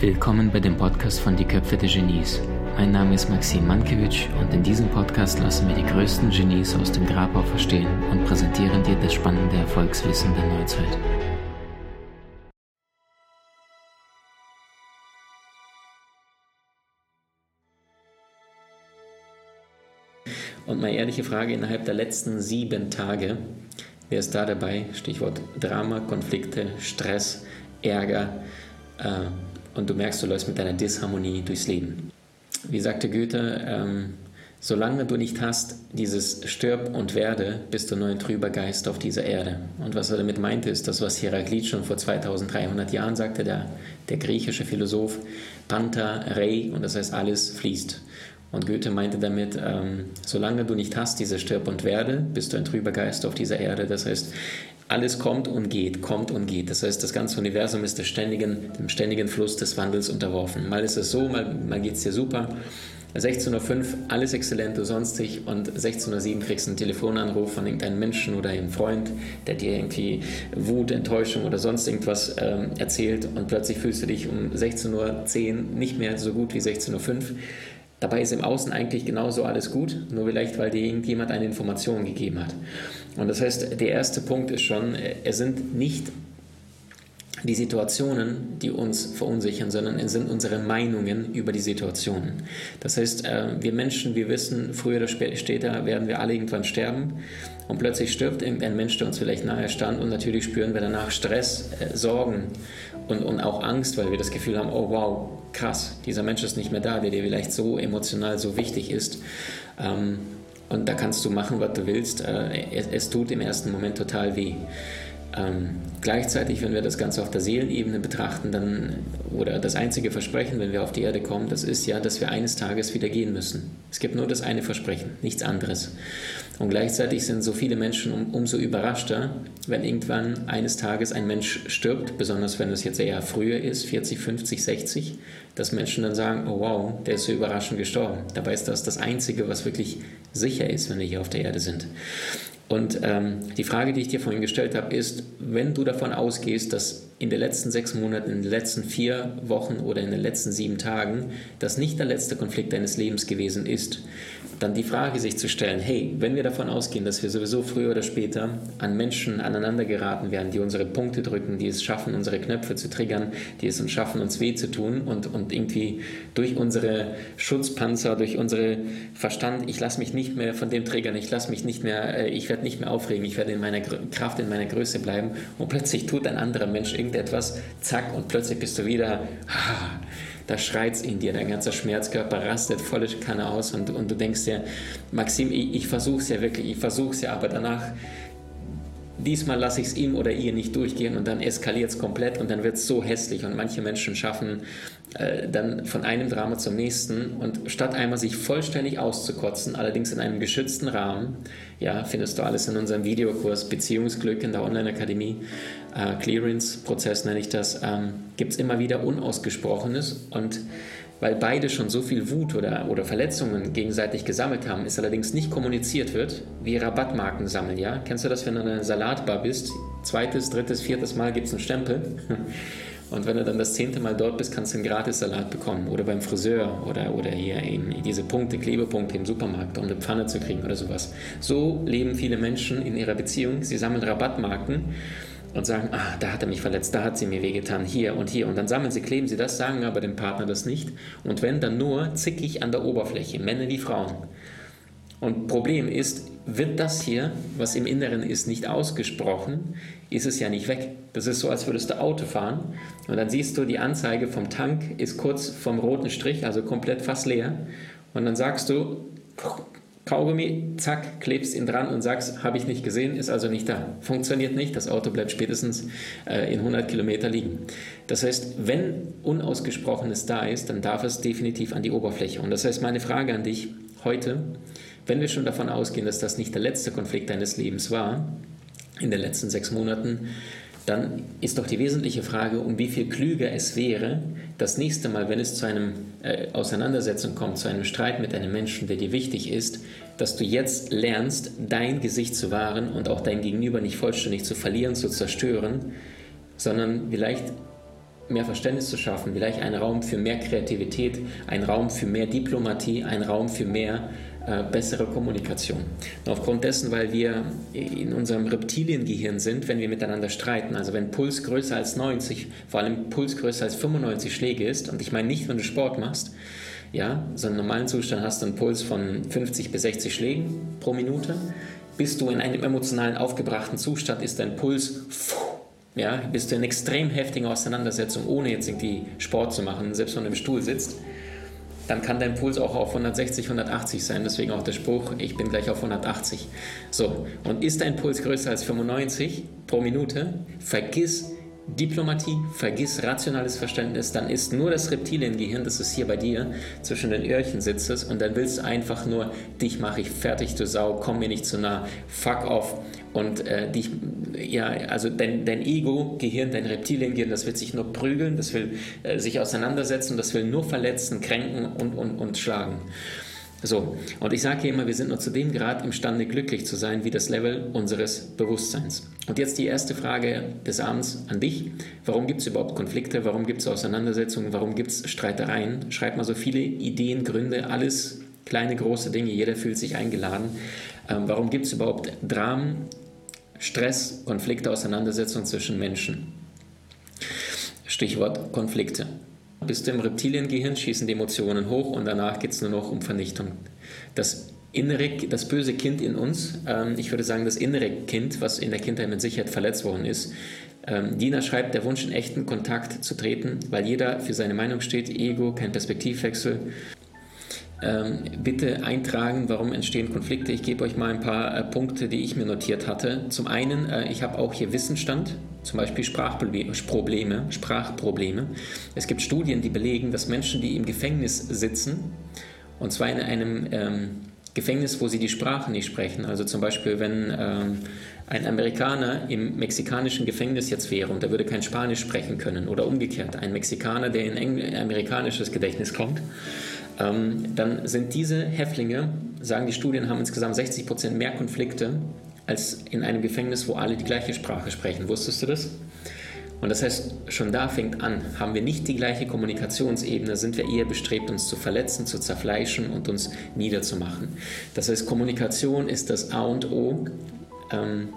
Willkommen bei dem Podcast von Die Köpfe der Genies. Mein Name ist Maxim Mankewitsch und in diesem Podcast lassen wir die größten Genies aus dem Grabau verstehen und präsentieren dir das spannende Erfolgswissen der Neuzeit. Und meine ehrliche Frage innerhalb der letzten sieben Tage, wer ist da dabei? Stichwort Drama, Konflikte, Stress, Ärger. Äh, und du merkst, du läufst mit deiner Disharmonie durchs Leben. Wie sagte Goethe, ähm, solange du nicht hast, dieses Stirb und Werde, bist du nur ein trüber Geist auf dieser Erde. Und was er damit meinte, ist das, was Heraklit schon vor 2300 Jahren sagte, der, der griechische Philosoph, Panta, Rei, und das heißt, alles fließt. Und Goethe meinte damit, ähm, solange du nicht hast, diese Stirb und Werde, bist du ein trüber Geist auf dieser Erde. Das heißt, alles kommt und geht, kommt und geht. Das heißt, das ganze Universum ist ständigen, dem ständigen Fluss des Wandels unterworfen. Mal ist es so, mal, mal geht es dir super. 16.05 Uhr, alles exzellent, du sonstig und 16.07 Uhr kriegst du einen Telefonanruf von irgendeinem Menschen oder einem Freund, der dir irgendwie Wut, Enttäuschung oder sonst irgendwas ähm, erzählt und plötzlich fühlst du dich um 16.10 Uhr nicht mehr so gut wie 16.05 Uhr. Dabei ist im Außen eigentlich genauso alles gut, nur vielleicht, weil dir irgendjemand eine Information gegeben hat. Und das heißt, der erste Punkt ist schon, es sind nicht die Situationen, die uns verunsichern, sondern es sind unsere Meinungen über die Situationen. Das heißt, äh, wir Menschen, wir wissen, früher oder später werden wir alle irgendwann sterben und plötzlich stirbt irgendein Mensch, der uns vielleicht nahe stand und natürlich spüren wir danach Stress, äh, Sorgen und, und auch Angst, weil wir das Gefühl haben, oh wow, krass, dieser Mensch ist nicht mehr da, der dir vielleicht so emotional so wichtig ist. Ähm, und da kannst du machen, was du willst. Äh, es, es tut im ersten Moment total weh. Ähm, gleichzeitig, wenn wir das Ganze auf der Seelenebene betrachten, dann, oder das einzige Versprechen, wenn wir auf die Erde kommen, das ist ja, dass wir eines Tages wieder gehen müssen. Es gibt nur das eine Versprechen, nichts anderes. Und gleichzeitig sind so viele Menschen um, umso überraschter, wenn irgendwann eines Tages ein Mensch stirbt, besonders wenn es jetzt eher früher ist, 40, 50, 60, dass Menschen dann sagen, oh wow, der ist so überraschend gestorben. Dabei ist das das Einzige, was wirklich sicher ist, wenn wir hier auf der Erde sind. Und ähm, die Frage, die ich dir vorhin gestellt habe, ist, wenn du davon ausgehst, dass in den letzten sechs Monaten, in den letzten vier Wochen oder in den letzten sieben Tagen das nicht der letzte Konflikt deines Lebens gewesen ist, dann die Frage sich zu stellen, hey, wenn wir davon ausgehen, dass wir sowieso früher oder später an Menschen aneinander geraten werden, die unsere Punkte drücken, die es schaffen, unsere Knöpfe zu triggern, die es uns schaffen, uns weh zu tun und, und irgendwie durch unsere Schutzpanzer, durch unsere Verstand, ich lasse mich nicht mehr von dem triggern, ich lasse mich nicht mehr, äh, ich werde nicht mehr aufregen, ich werde in meiner Kraft, in meiner Größe bleiben und plötzlich tut ein anderer Mensch irgendetwas, zack, und plötzlich bist du wieder, ah, da schreit es in dir, dein ganzer Schmerzkörper rastet volle Kanne aus und, und du denkst dir, Maxim, ich, ich versuche es ja wirklich, ich versuche es ja, aber danach, diesmal lasse ich es ihm oder ihr nicht durchgehen und dann eskaliert es komplett und dann wird es so hässlich und manche Menschen schaffen äh, dann von einem Drama zum nächsten und statt einmal sich vollständig auszukotzen, allerdings in einem geschützten Rahmen, ja, findest du alles in unserem Videokurs Beziehungsglück in der Online-Akademie, äh, Clearance-Prozess nenne ich das, ähm, gibt es immer wieder Unausgesprochenes und weil beide schon so viel Wut oder, oder Verletzungen gegenseitig gesammelt haben, es allerdings nicht kommuniziert wird, wie Rabattmarken sammeln, ja? Kennst du das, wenn du in einer Salatbar bist? Zweites, drittes, viertes Mal gibt es einen Stempel. Und wenn du dann das zehnte Mal dort bist, kannst du einen Gratis-Salat bekommen. Oder beim Friseur oder, oder hier eben diese Punkte, Klebepunkte im Supermarkt, um eine Pfanne zu kriegen oder sowas. So leben viele Menschen in ihrer Beziehung. Sie sammeln Rabattmarken und sagen, ah, da hat er mich verletzt, da hat sie mir wehgetan, hier und hier. Und dann sammeln sie, kleben sie das, sagen aber dem Partner das nicht. Und wenn, dann nur zickig an der Oberfläche, Männer wie Frauen. Und Problem ist, wird das hier, was im Inneren ist, nicht ausgesprochen, ist es ja nicht weg. Das ist so, als würdest du Auto fahren und dann siehst du, die Anzeige vom Tank ist kurz vom roten Strich, also komplett fast leer. Und dann sagst du, Kaugummi, zack, klebst ihn dran und sagst, habe ich nicht gesehen, ist also nicht da. Funktioniert nicht, das Auto bleibt spätestens äh, in 100 Kilometer liegen. Das heißt, wenn Unausgesprochenes da ist, dann darf es definitiv an die Oberfläche. Und das heißt, meine Frage an dich heute, wenn wir schon davon ausgehen, dass das nicht der letzte Konflikt deines Lebens war, in den letzten sechs Monaten, dann ist doch die wesentliche Frage, um wie viel klüger es wäre, das nächste Mal, wenn es zu einer äh, Auseinandersetzung kommt, zu einem Streit mit einem Menschen, der dir wichtig ist, dass du jetzt lernst, dein Gesicht zu wahren und auch dein Gegenüber nicht vollständig zu verlieren, zu zerstören, sondern vielleicht mehr Verständnis zu schaffen, vielleicht einen Raum für mehr Kreativität, einen Raum für mehr Diplomatie, einen Raum für mehr äh, bessere Kommunikation. Und aufgrund dessen, weil wir in unserem Reptiliengehirn sind, wenn wir miteinander streiten, also wenn Puls größer als 90, vor allem Puls größer als 95 Schläge ist, und ich meine nicht, wenn du Sport machst, ja, so einen normalen Zustand hast du einen Puls von 50 bis 60 Schlägen pro Minute. Bist du in einem emotionalen aufgebrachten Zustand, ist dein Puls ja, bist du in extrem heftiger Auseinandersetzung, ohne jetzt irgendwie Sport zu machen, selbst wenn du im Stuhl sitzt, dann kann dein Puls auch auf 160, 180 sein. Deswegen auch der Spruch, ich bin gleich auf 180. So, und ist dein Puls größer als 95 pro Minute, vergiss Diplomatie, vergiss rationales Verständnis, dann ist nur das Reptiliengehirn, das ist hier bei dir, zwischen den Öhrchen sitzt und dann willst du einfach nur, dich mache ich fertig, du Sau, komm mir nicht zu nah, fuck off und äh, dich, ja, also dein, dein Ego-Gehirn, dein Reptiliengehirn, das wird sich nur prügeln, das will äh, sich auseinandersetzen, das will nur verletzen, kränken und, und, und schlagen. So, und ich sage hier immer, wir sind nur zu dem Grad imstande, glücklich zu sein, wie das Level unseres Bewusstseins. Und jetzt die erste Frage des Abends an dich. Warum gibt es überhaupt Konflikte? Warum gibt es Auseinandersetzungen? Warum gibt es Streitereien? Schreib mal so viele Ideen, Gründe, alles kleine, große Dinge. Jeder fühlt sich eingeladen. Ähm, warum gibt es überhaupt Dramen, Stress, Konflikte, Auseinandersetzungen zwischen Menschen? Stichwort Konflikte. Bist du im Reptiliengehirn, schießen die Emotionen hoch und danach geht es nur noch um Vernichtung. Das innere, das böse Kind in uns, ähm, ich würde sagen, das innere Kind, was in der Kindheit mit Sicherheit verletzt worden ist. Ähm, Dina schreibt, der Wunsch in echten Kontakt zu treten, weil jeder für seine Meinung steht, Ego, kein Perspektivwechsel. Ähm, bitte eintragen, warum entstehen Konflikte. Ich gebe euch mal ein paar äh, Punkte, die ich mir notiert hatte. Zum einen, äh, ich habe auch hier Wissensstand, zum Beispiel Sprachprobleme, Sprachprobleme. Es gibt Studien, die belegen, dass Menschen, die im Gefängnis sitzen, und zwar in einem ähm, Gefängnis, wo sie die Sprache nicht sprechen, also zum Beispiel, wenn ähm, ein Amerikaner im mexikanischen Gefängnis jetzt wäre und er würde kein Spanisch sprechen können oder umgekehrt, ein Mexikaner, der in ein amerikanisches Gedächtnis kommt, dann sind diese Häftlinge, sagen die Studien, haben insgesamt 60 Prozent mehr Konflikte als in einem Gefängnis, wo alle die gleiche Sprache sprechen. Wusstest du das? Und das heißt, schon da fängt an, haben wir nicht die gleiche Kommunikationsebene, sind wir eher bestrebt, uns zu verletzen, zu zerfleischen und uns niederzumachen. Das heißt, Kommunikation ist das A und O ähm,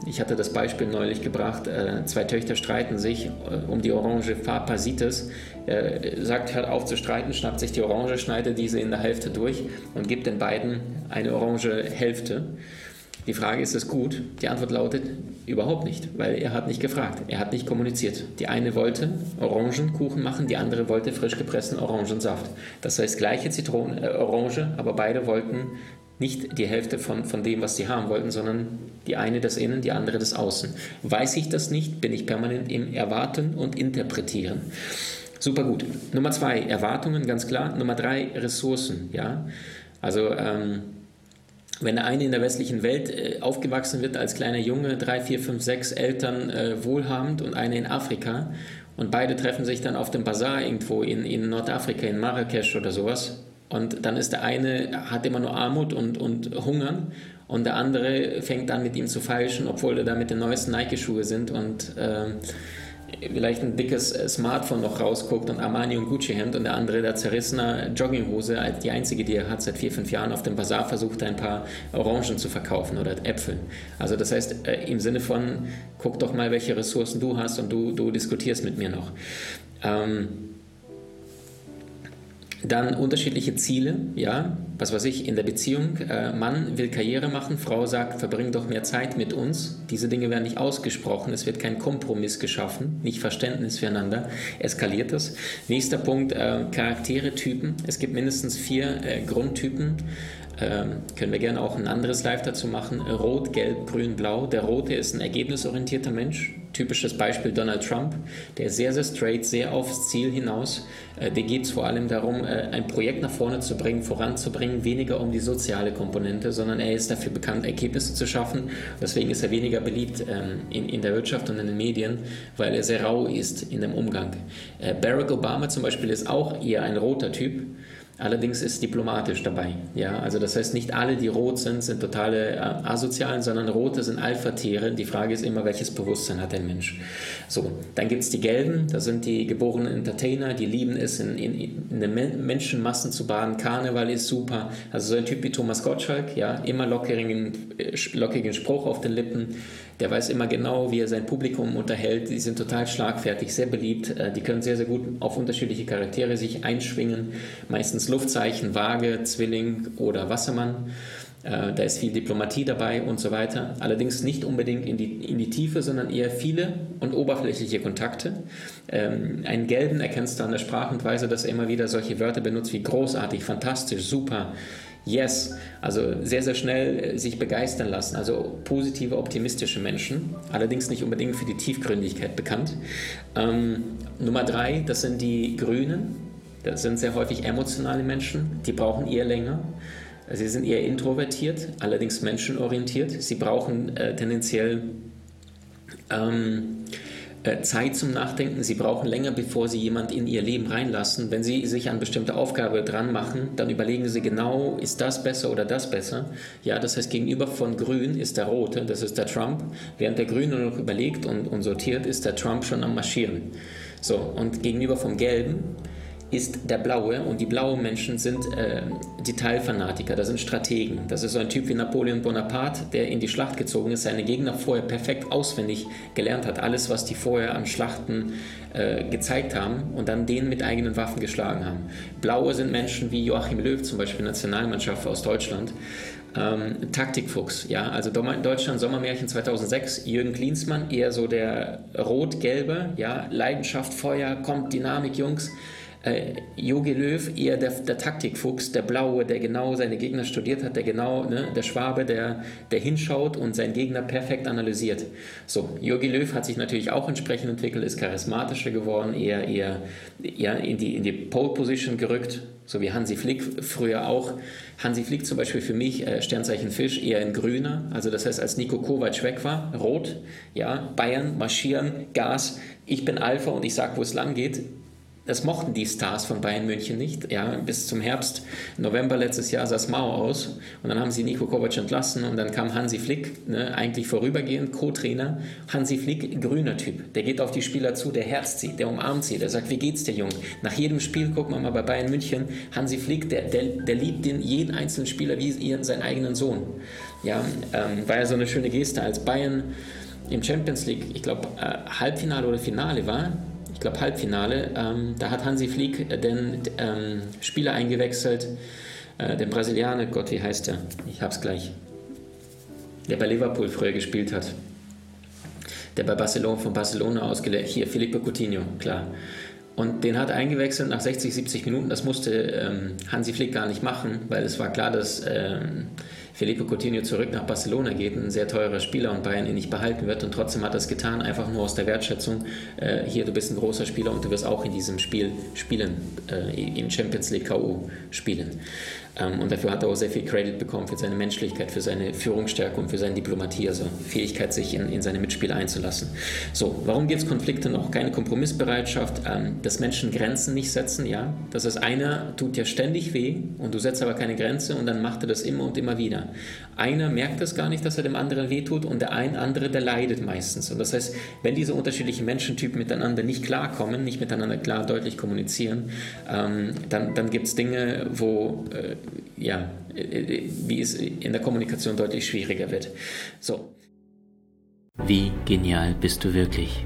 ich hatte das Beispiel neulich gebracht, äh, zwei Töchter streiten sich äh, um die Orange Parasites. Er sagt, hört auf zu streiten, schnappt sich die Orange, schneidet diese in der Hälfte durch und gibt den beiden eine orange Hälfte. Die Frage ist es gut? Die Antwort lautet überhaupt nicht, weil er hat nicht gefragt, er hat nicht kommuniziert. Die eine wollte Orangenkuchen machen, die andere wollte frisch gepressten Orangensaft. Das heißt gleiche Zitrone, äh, Orange, aber beide wollten nicht die Hälfte von, von dem, was sie haben wollten, sondern die eine das Innen, die andere das Außen. Weiß ich das nicht, bin ich permanent im Erwarten und Interpretieren. Super gut. Nummer zwei, Erwartungen, ganz klar. Nummer drei, Ressourcen. Ja? Also, ähm, wenn der eine in der westlichen Welt äh, aufgewachsen wird als kleiner Junge, drei, vier, fünf, sechs Eltern äh, wohlhabend und eine in Afrika und beide treffen sich dann auf dem Bazar irgendwo in, in Nordafrika, in Marrakesch oder sowas, und dann ist der eine, hat immer nur Armut und, und Hungern und der andere fängt an mit ihm zu feilschen, obwohl er da mit den neuesten Nike-Schuhe sind und äh, vielleicht ein dickes Smartphone noch rausguckt und Armani und Gucci-Hemd und der andere, der zerrissene Jogginghose, als die einzige, die er hat, seit vier, fünf Jahren auf dem Bazar versucht, ein paar Orangen zu verkaufen oder Äpfel. Also das heißt, äh, im Sinne von, guck doch mal, welche Ressourcen du hast und du, du diskutierst mit mir noch. Ähm, dann unterschiedliche Ziele, ja, was weiß ich, in der Beziehung. Äh, Mann will Karriere machen, Frau sagt, verbring doch mehr Zeit mit uns. Diese Dinge werden nicht ausgesprochen, es wird kein Kompromiss geschaffen, nicht Verständnis füreinander, eskaliert das. Nächster Punkt, äh, Charaktere, Typen. Es gibt mindestens vier äh, Grundtypen. Ähm, können wir gerne auch ein anderes Live dazu machen. Rot, Gelb, Grün, Blau. Der Rote ist ein ergebnisorientierter Mensch typisches Beispiel Donald Trump, der sehr, sehr straight, sehr aufs Ziel hinaus. Äh, der geht es vor allem darum, äh, ein Projekt nach vorne zu bringen, voranzubringen, weniger um die soziale Komponente, sondern er ist dafür bekannt, Ergebnisse zu schaffen. Deswegen ist er weniger beliebt ähm, in, in der Wirtschaft und in den Medien, weil er sehr rau ist in dem Umgang. Äh, Barack Obama zum Beispiel ist auch eher ein roter Typ. Allerdings ist diplomatisch dabei. Ja, also das heißt, nicht alle, die rot sind, sind totale äh, Asozialen, sondern rote sind Alpha-Tiere. Die Frage ist immer, welches Bewusstsein hat ein Mensch? So, dann gibt es die Gelben, das sind die geborenen Entertainer, die lieben es, in, in, in den Menschenmassen zu baden. Karneval ist super. Also so ein Typ wie Thomas Gottschalk, ja, immer lockigen, äh, lockigen Spruch auf den Lippen. Der weiß immer genau, wie er sein Publikum unterhält. Die sind total schlagfertig, sehr beliebt. Äh, die können sehr, sehr gut auf unterschiedliche Charaktere sich einschwingen. Meistens Luftzeichen, Waage, Zwilling oder Wassermann. Äh, da ist viel Diplomatie dabei und so weiter. Allerdings nicht unbedingt in die, in die Tiefe, sondern eher viele und oberflächliche Kontakte. Ähm, einen Gelben erkennst du an der Sprache und Weise, dass er immer wieder solche Wörter benutzt wie großartig, fantastisch, super, Yes, also sehr, sehr schnell äh, sich begeistern lassen. Also positive, optimistische Menschen, allerdings nicht unbedingt für die Tiefgründigkeit bekannt. Ähm, Nummer drei, das sind die Grünen. Das sind sehr häufig emotionale Menschen, die brauchen eher länger. Sie sind eher introvertiert, allerdings menschenorientiert. Sie brauchen äh, tendenziell ähm, äh, Zeit zum Nachdenken. Sie brauchen länger, bevor Sie jemand in Ihr Leben reinlassen. Wenn Sie sich an bestimmte Aufgabe dran machen, dann überlegen Sie genau, ist das besser oder das besser. Ja, das heißt, gegenüber von Grün ist der Rote, das ist der Trump. Während der Grüne noch überlegt und, und sortiert, ist der Trump schon am Marschieren. So, und gegenüber vom Gelben ist der Blaue und die blauen Menschen sind äh, Detailfanatiker, das sind Strategen. Das ist so ein Typ wie Napoleon Bonaparte, der in die Schlacht gezogen ist, seine Gegner vorher perfekt auswendig gelernt hat, alles, was die vorher an Schlachten äh, gezeigt haben und dann denen mit eigenen Waffen geschlagen haben. Blaue sind Menschen wie Joachim Löw, zum Beispiel Nationalmannschaft aus Deutschland. Ähm, Taktikfuchs, ja, also Deutschland Sommermärchen 2006, Jürgen Klinsmann, eher so der rot-gelbe, ja, Leidenschaft, Feuer, kommt Dynamik, Jungs äh, Jogi Löw eher der, der, Taktikfuchs, der Blaue, der genau seine Gegner studiert hat, der genau, ne, der Schwabe, der, der hinschaut und seinen Gegner perfekt analysiert. So, Jogi Löw hat sich natürlich auch entsprechend entwickelt, ist charismatischer geworden, eher, eher, eher in die, in die Pole Position gerückt, so wie Hansi Flick früher auch. Hansi Flick zum Beispiel für mich, äh, Sternzeichen Fisch, eher in grüner. Also das heißt, als Nico Kovac weg war, rot, ja, Bayern, marschieren, Gas, ich bin Alpha und ich sage, wo es lang geht das mochten die Stars von Bayern München nicht. Ja, bis zum Herbst, November letztes Jahr sah es mau aus. Und dann haben sie Nico Kovac entlassen und dann kam Hansi Flick, ne, eigentlich vorübergehend, Co-Trainer. Hansi Flick, grüner Typ. Der geht auf die Spieler zu, der herzt sie, der umarmt sie, der sagt, wie geht's der Junge? Nach jedem Spiel, gucken wir mal bei Bayern München, Hansi Flick, der, der, der liebt den, jeden einzelnen Spieler wie ihren, seinen eigenen Sohn. Ja, ähm, war ja so eine schöne Geste, als Bayern im Champions League, ich glaube, äh, Halbfinale oder Finale war, glaube Halbfinale, ähm, da hat Hansi Flick den ähm, Spieler eingewechselt, äh, den Brasilianer, Gott, wie heißt der? Ich hab's gleich. Der bei Liverpool früher gespielt hat. Der bei Barcelona von Barcelona ausgelegt. Hier, Felipe Coutinho, klar. Und den hat eingewechselt nach 60, 70 Minuten. Das musste ähm, Hansi Flick gar nicht machen, weil es war klar, dass ähm, Felipe Coutinho zurück nach Barcelona geht, ein sehr teurer Spieler und Bayern ihn nicht behalten wird. Und trotzdem hat er es getan, einfach nur aus der Wertschätzung. Äh, hier, du bist ein großer Spieler und du wirst auch in diesem Spiel spielen, äh, im Champions League K.O. spielen. Ähm, und dafür hat er auch sehr viel Credit bekommen für seine Menschlichkeit, für seine Führungsstärke und für seine Diplomatie, also Fähigkeit, sich in, in seine Mitspieler einzulassen. So, warum gibt es Konflikte noch? Keine Kompromissbereitschaft, ähm, dass Menschen Grenzen nicht setzen, ja. Das ist einer tut ja ständig weh und du setzt aber keine Grenze und dann macht er das immer und immer wieder. Einer merkt das gar nicht, dass er dem anderen wehtut und der ein andere, der leidet meistens. Und das heißt, wenn diese unterschiedlichen Menschentypen miteinander nicht klarkommen, nicht miteinander klar deutlich kommunizieren, ähm, dann, dann gibt es Dinge, wo äh, ja, wie es in der Kommunikation deutlich schwieriger wird. So. Wie genial bist du wirklich?